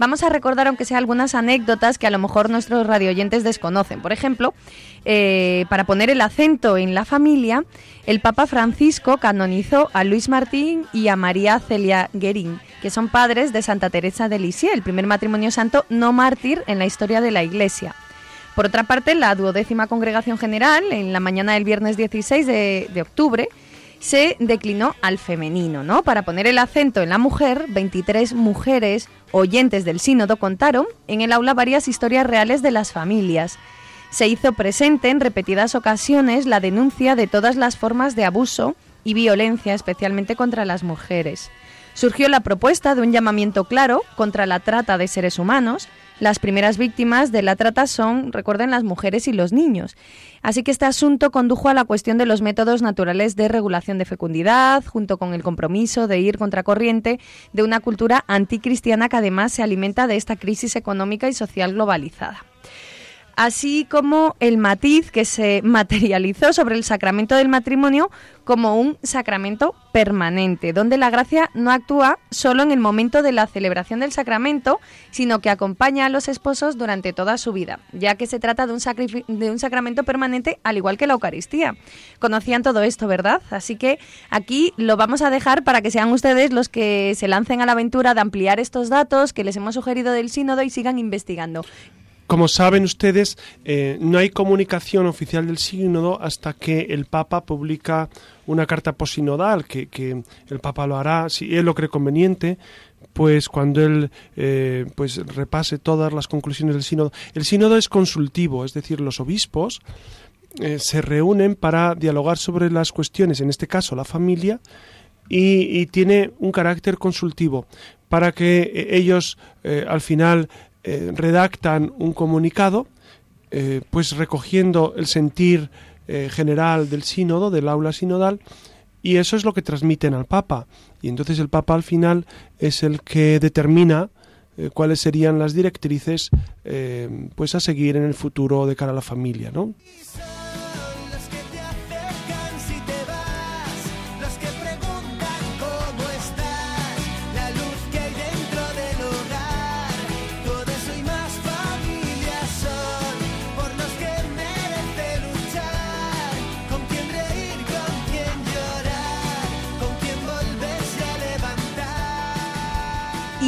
Vamos a recordar, aunque sea algunas anécdotas que a lo mejor nuestros radioyentes desconocen. Por ejemplo, eh, para poner el acento en la familia, el Papa Francisco canonizó a Luis Martín y a María Celia Guerín, que son padres de Santa Teresa de Lisieux, el primer matrimonio santo no mártir en la historia de la Iglesia. Por otra parte, la duodécima congregación general, en la mañana del viernes 16 de octubre, se declinó al femenino, ¿no? Para poner el acento en la mujer, 23 mujeres oyentes del sínodo contaron en el aula varias historias reales de las familias. Se hizo presente en repetidas ocasiones la denuncia de todas las formas de abuso y violencia, especialmente contra las mujeres. Surgió la propuesta de un llamamiento claro contra la trata de seres humanos. Las primeras víctimas de la trata son, recuerden, las mujeres y los niños. Así que este asunto condujo a la cuestión de los métodos naturales de regulación de fecundidad, junto con el compromiso de ir contracorriente de una cultura anticristiana que además se alimenta de esta crisis económica y social globalizada así como el matiz que se materializó sobre el sacramento del matrimonio como un sacramento permanente, donde la gracia no actúa solo en el momento de la celebración del sacramento, sino que acompaña a los esposos durante toda su vida, ya que se trata de un, de un sacramento permanente al igual que la Eucaristía. Conocían todo esto, ¿verdad? Así que aquí lo vamos a dejar para que sean ustedes los que se lancen a la aventura de ampliar estos datos que les hemos sugerido del sínodo y sigan investigando. Como saben ustedes, eh, no hay comunicación oficial del sínodo hasta que el Papa publica una carta posinodal, que, el Papa lo hará, si él lo cree conveniente, pues cuando él eh, pues repase todas las conclusiones del sínodo. El sínodo es consultivo, es decir, los obispos eh, se reúnen para dialogar sobre las cuestiones, en este caso la familia, y, tiene un carácter consultivo para que ellos al final eh, redactan un comunicado, eh, pues recogiendo el sentir eh, general del sínodo, del aula sinodal, y eso es lo que transmiten al Papa. Y entonces el Papa al final es el que determina cuáles serían las directrices pues a seguir en el futuro de cara a la familia, ¿no?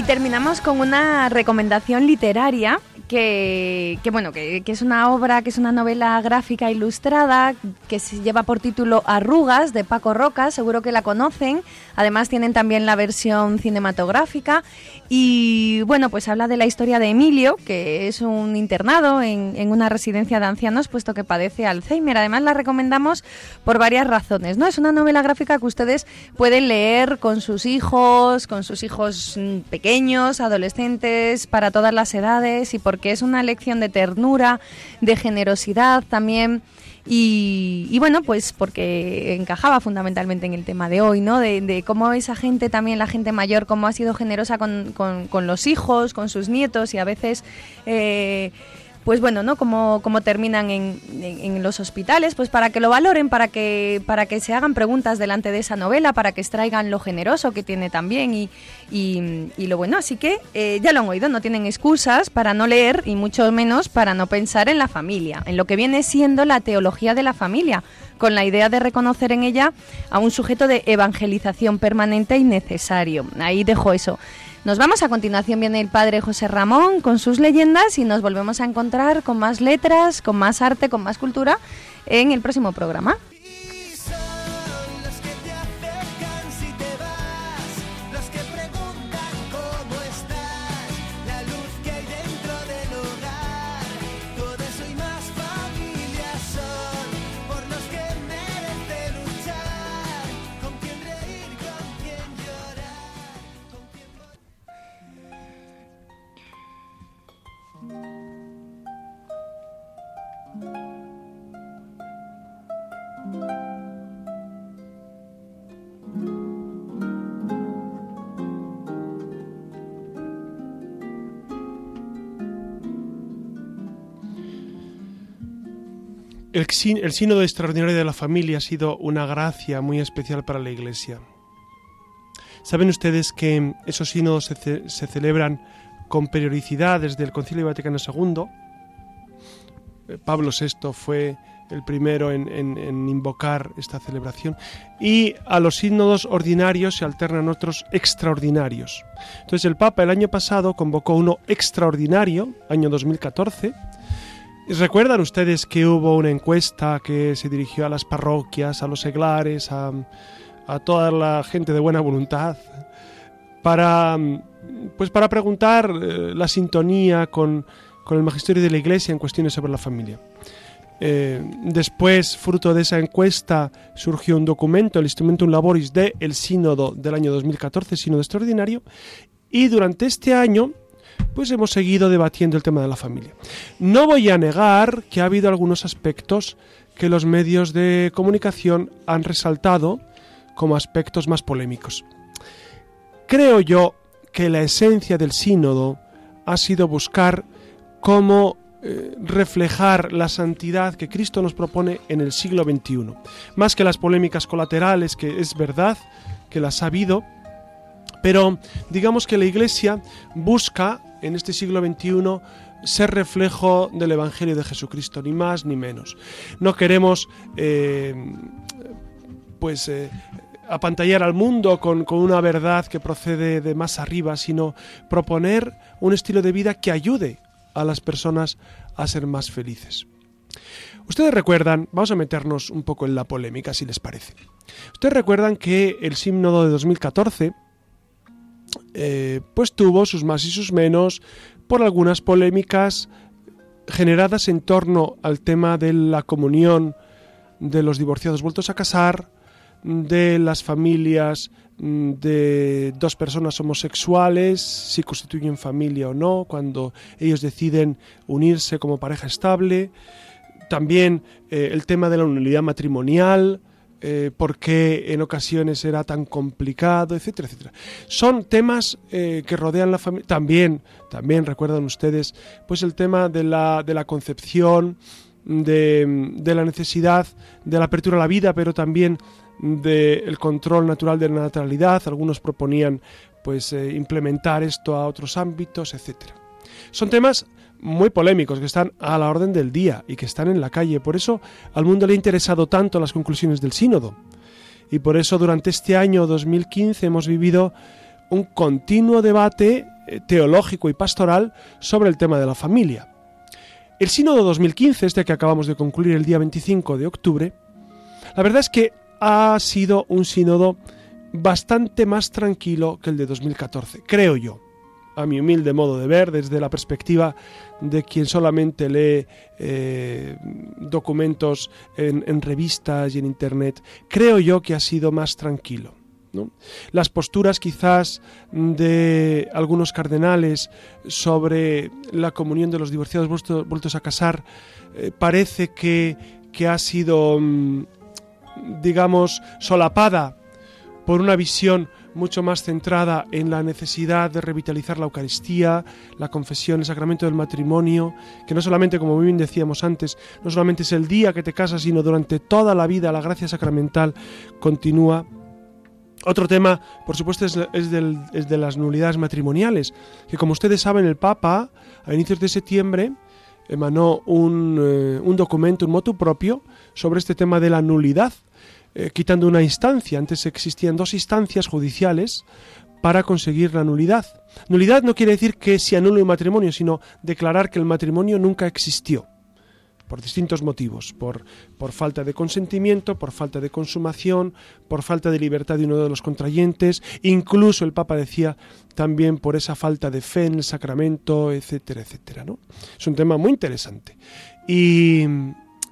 Terminamos con una recomendación literaria que, bueno, que, es una obra, que es una novela gráfica ilustrada que se lleva por título Arrugas de Paco Roca, seguro que la conocen. Además tienen también la versión cinematográfica y bueno, pues habla de la historia de Emilio, que es un internado en, en una residencia de ancianos, puesto que padece Alzheimer. Además la recomendamos por varias razones, ¿no? Es una novela gráfica que ustedes pueden leer con sus hijos, con sus hijos mm, pequeños, adolescentes, para todas las edades y por que es una lección de ternura, de generosidad también. Y, bueno, pues porque encajaba fundamentalmente en el tema de hoy, ¿no? De, cómo esa gente, también la gente mayor, cómo ha sido generosa con, con, los hijos, con sus nietos y a veces... Eh, pues bueno, ¿no? Como, como terminan en, en, los hospitales, pues para que lo valoren, para que, para que se hagan preguntas delante de esa novela, para que extraigan lo generoso que tiene también y, y, lo bueno. Así que eh, ya lo han oído, no tienen excusas para no leer y mucho menos para no pensar en la familia, en lo que viene siendo la teología de la familia, con la idea de reconocer en ella a un sujeto de evangelización permanente y necesario. Ahí dejo eso. Nos vamos a continuación, viene el padre José Ramón con sus leyendas y nos volvemos a encontrar con más letras, con más arte, con más cultura en el próximo programa. El, sínodo extraordinario de la familia ha sido una gracia muy especial para la Iglesia. Saben ustedes que esos sínodos se, celebran con periodicidad desde el Concilio Vaticano II. Eh, Pablo VI fue el primero en, en, invocar esta celebración. Y a los sínodos ordinarios se alternan otros extraordinarios. Entonces el Papa el año pasado convocó uno extraordinario, año 2014, ¿Recuerdan ustedes que hubo una encuesta que se dirigió a las parroquias, a los seglares, a, toda la gente de buena voluntad, para, pues para preguntar eh, la sintonía con, con, el magisterio de la Iglesia en cuestiones sobre la familia? Eh, después, fruto de esa encuesta, surgió un documento, el Instrumentum Laboris del el Sínodo del año 2014, Sínodo Extraordinario, y durante este año pues hemos seguido debatiendo el tema de la familia. No voy a negar que ha habido algunos aspectos que los medios de comunicación han resaltado como aspectos más polémicos. Creo yo que la esencia del sínodo ha sido buscar cómo eh, reflejar la santidad que Cristo nos propone en el siglo XXI. Más que las polémicas colaterales, que es verdad que las ha habido, pero digamos que la Iglesia busca en este siglo XXI ser reflejo del Evangelio de Jesucristo, ni más ni menos. No queremos eh, pues eh, apantallar al mundo con, una verdad que procede de más arriba, sino proponer un estilo de vida que ayude a las personas a ser más felices. Ustedes recuerdan, vamos a meternos un poco en la polémica si les parece. Ustedes recuerdan que el sínodo de 2014 eh, pues tuvo sus más y sus menos por algunas polémicas generadas en torno al tema de la comunión de los divorciados vueltos a casar, de las familias mm, de dos personas homosexuales, si constituyen familia o no, cuando ellos deciden unirse como pareja estable, también eh, el tema de la unidad matrimonial, eh, por qué en ocasiones era tan complicado, etcétera, etcétera. Son temas eh, que rodean la familia. También, también recuerdan ustedes, pues el tema de la, de la concepción, de, de la necesidad de la apertura a la vida, pero también del control natural de la naturalidad, algunos proponían pues eh, implementar esto a otros ámbitos, etcétera. Son temas muy polémicos que están a la orden del día y que están en la calle. Por eso al mundo le ha interesado tanto las conclusiones del sínodo. Y por eso durante este año 2015 hemos vivido un continuo debate eh, teológico y pastoral sobre el tema de la familia. El sínodo 2015, este que acabamos de concluir el día 25 de octubre, la verdad es que ha sido un sínodo bastante más tranquilo que el de 2014, creo yo, a mi humilde modo de ver, desde la perspectiva de quien solamente lee eh, documentos en, revistas y en Internet, creo yo que ha sido más tranquilo. Las posturas quizás de algunos cardenales sobre la comunión de los divorciados vueltos, a casar eh, parece que, que ha sido mm, digamos, solapada por una visión mucho más centrada en la necesidad de revitalizar la Eucaristía, la confesión, el sacramento del matrimonio, que no solamente, como muy bien decíamos antes, no solamente es el día que te casas, sino durante toda la vida la gracia sacramental continúa. Otro tema, por supuesto, es, de las nulidades matrimoniales, que como ustedes saben, el Papa, a inicios de septiembre, emanó un, eh, un documento, un motu propio, sobre este tema de la nulidad, eh, quitando una instancia. Antes existían dos instancias judiciales para conseguir la nulidad. Nulidad no quiere decir que se anule un matrimonio, sino declarar que el matrimonio nunca existió por distintos motivos, por, por, falta de consentimiento, por falta de consumación, por falta de libertad de uno de los contrayentes, incluso el Papa decía también por esa falta de fe en el sacramento, etcétera, etcétera. ¿no? Es un tema muy interesante. Y,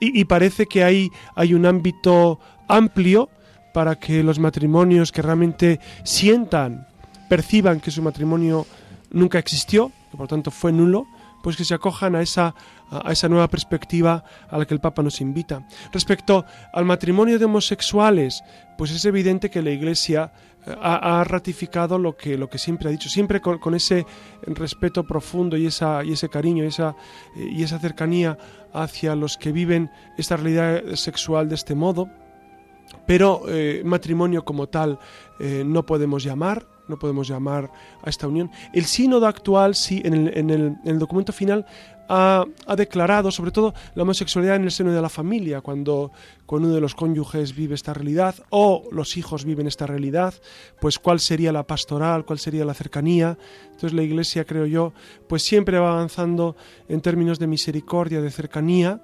y, parece que hay, hay un ámbito amplio para que los matrimonios que realmente sientan, perciban que su matrimonio nunca existió, que por tanto fue nulo, pues que se acojan a esa, a esa nueva perspectiva a la que el Papa nos invita. Respecto al matrimonio de homosexuales, pues es evidente que la Iglesia eh, ha, ratificado lo que, lo que siempre ha dicho, siempre con, ese respeto profundo y, esa, y ese cariño y esa, eh, y esa cercanía hacia los que viven esta realidad sexual de este modo, pero eh, matrimonio como tal no podemos llamar, no podemos llamar a esta unión. El sínodo actual, sí, en el, en el, documento final ha, declarado, sobre todo, la homosexualidad en el seno de la familia, cuando, cuando uno de los cónyuges vive esta realidad o los hijos viven esta realidad, pues cuál sería la pastoral, cuál sería la cercanía. Entonces la Iglesia, creo yo, pues siempre va avanzando en términos de misericordia, de cercanía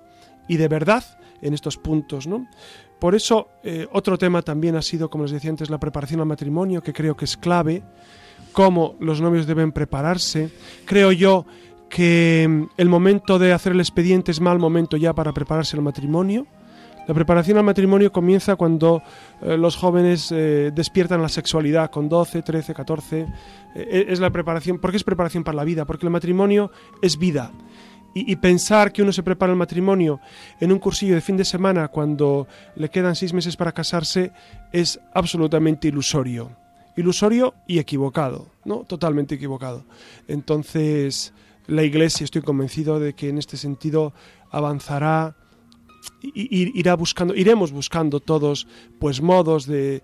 y de verdad en estos puntos, ¿no? Por eso, eh, otro tema también ha sido, como les decía antes, la preparación al matrimonio, que creo que es clave, cómo los novios deben prepararse. Creo yo que mm, el momento de hacer el expediente es mal momento ya para prepararse al matrimonio. La preparación al matrimonio comienza cuando eh, los jóvenes eh, despiertan la sexualidad con 12, 13, 14. es la preparación, ¿por qué es preparación para la vida? Porque el matrimonio es vida. Y, pensar que uno se prepara el matrimonio en un cursillo de fin de semana cuando le quedan seis meses para casarse es absolutamente ilusorio. Ilusorio y equivocado, ¿no? Totalmente equivocado. Entonces, la Iglesia, estoy convencido de que en este sentido avanzará irá buscando, iremos buscando todos pues modos de,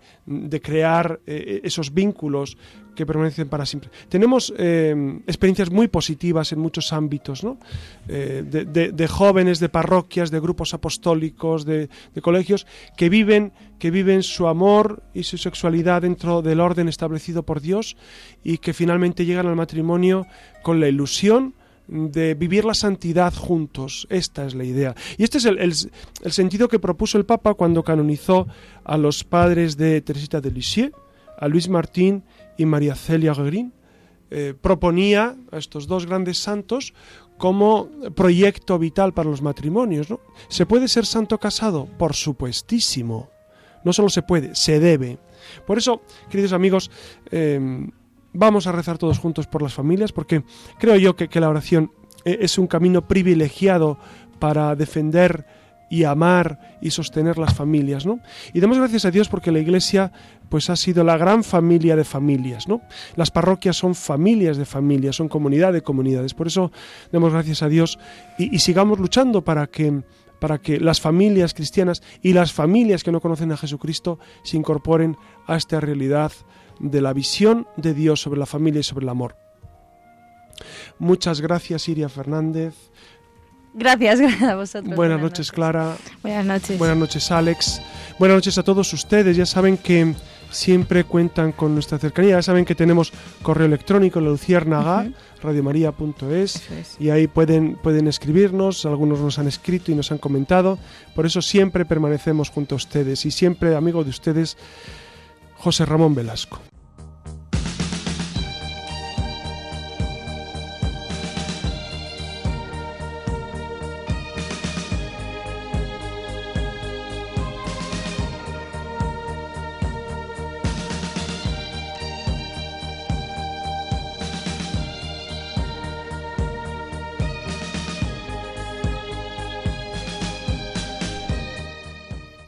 crear eh, esos vínculos que permanecen para siempre. Tenemos eh, experiencias muy positivas en muchos ámbitos, ¿no? Eh, de, jóvenes, de parroquias, de grupos apostólicos, de, colegios que viven, que viven su amor y su sexualidad dentro del orden establecido por Dios y que finalmente llegan al matrimonio con la ilusión de vivir la santidad juntos. Esta es la idea. Y este es el, sentido que propuso el Papa cuando canonizó a los padres de Teresita de Lisieux, a Luis Martín y María Celia Guerin. Eh, proponía a estos dos grandes santos como proyecto vital para los matrimonios. ¿no? ¿Se puede ser santo casado? Por supuestísimo. No solo se puede, se debe. Por eso, queridos amigos, eh, Vamos a rezar todos juntos por las familias porque creo yo que, la oración eh, es un camino privilegiado para defender y amar y sostener las familias, ¿no? Y demos gracias a Dios porque la Iglesia pues ha sido la gran familia de familias, ¿no? Las parroquias son familias de familias, son comunidad de comunidades. Por eso demos gracias a Dios y, y sigamos luchando para que para que las familias cristianas y las familias que no conocen a Jesucristo se incorporen a esta realidad de la visión de Dios sobre la familia y sobre el amor. Muchas gracias, Iria Fernández. Gracias, gracias a vosotros. Buenas, noches, Clara. Buenas noches. Buenas noches, Alex. Buenas noches a todos ustedes. Ya saben que siempre cuentan con nuestra cercanía. Ya saben que tenemos correo electrónico, la luciérnaga, radiomaria.es, y ahí pueden, pueden escribirnos. Algunos nos han escrito y nos han comentado. Por eso siempre permanecemos junto a ustedes y siempre, amigo de ustedes, José Ramón Velasco.